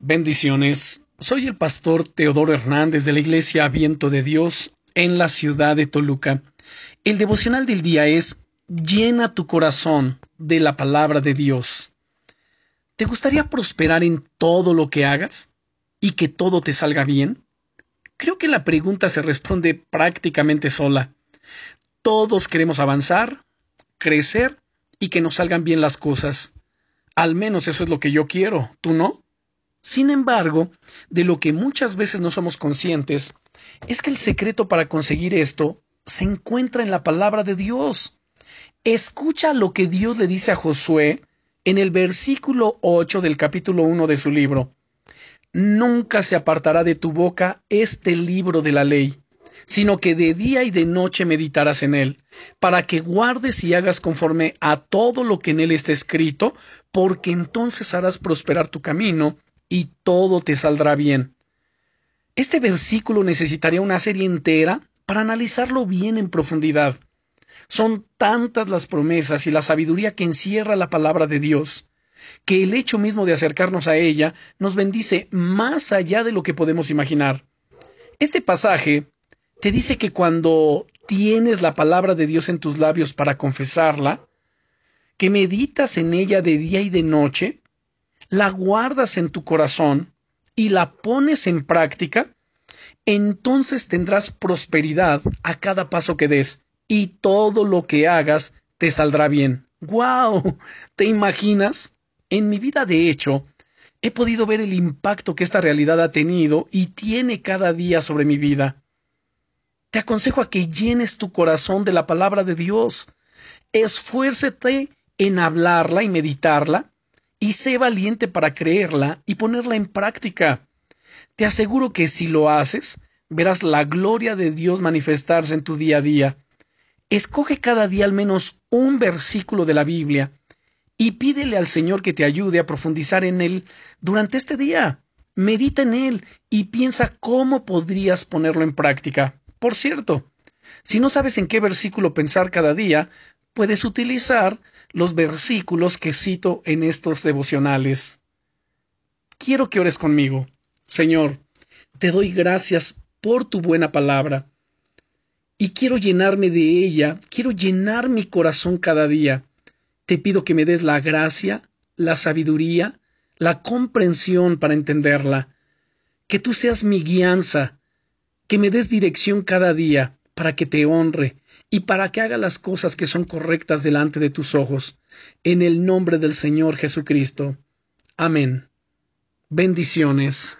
Bendiciones. Soy el pastor Teodoro Hernández de la Iglesia Viento de Dios en la ciudad de Toluca. El devocional del día es Llena tu corazón de la palabra de Dios. ¿Te gustaría prosperar en todo lo que hagas y que todo te salga bien? Creo que la pregunta se responde prácticamente sola. Todos queremos avanzar, crecer y que nos salgan bien las cosas. Al menos eso es lo que yo quiero, ¿tú no? Sin embargo, de lo que muchas veces no somos conscientes es que el secreto para conseguir esto se encuentra en la palabra de Dios. Escucha lo que Dios le dice a Josué en el versículo 8 del capítulo 1 de su libro. Nunca se apartará de tu boca este libro de la ley, sino que de día y de noche meditarás en él, para que guardes y hagas conforme a todo lo que en él está escrito, porque entonces harás prosperar tu camino y todo te saldrá bien. Este versículo necesitaría una serie entera para analizarlo bien en profundidad. Son tantas las promesas y la sabiduría que encierra la palabra de Dios, que el hecho mismo de acercarnos a ella nos bendice más allá de lo que podemos imaginar. Este pasaje te dice que cuando tienes la palabra de Dios en tus labios para confesarla, que meditas en ella de día y de noche, la guardas en tu corazón y la pones en práctica, entonces tendrás prosperidad a cada paso que des y todo lo que hagas te saldrá bien. ¡Guau! ¿Te imaginas? En mi vida, de hecho, he podido ver el impacto que esta realidad ha tenido y tiene cada día sobre mi vida. Te aconsejo a que llenes tu corazón de la palabra de Dios. Esfuércete en hablarla y meditarla y sé valiente para creerla y ponerla en práctica. Te aseguro que si lo haces, verás la gloria de Dios manifestarse en tu día a día. Escoge cada día al menos un versículo de la Biblia y pídele al Señor que te ayude a profundizar en él durante este día. Medita en él y piensa cómo podrías ponerlo en práctica. Por cierto, si no sabes en qué versículo pensar cada día, puedes utilizar los versículos que cito en estos devocionales. Quiero que ores conmigo. Señor, te doy gracias por tu buena palabra. Y quiero llenarme de ella, quiero llenar mi corazón cada día. Te pido que me des la gracia, la sabiduría, la comprensión para entenderla. Que tú seas mi guianza, que me des dirección cada día para que te honre y para que haga las cosas que son correctas delante de tus ojos, en el nombre del Señor Jesucristo. Amén. Bendiciones.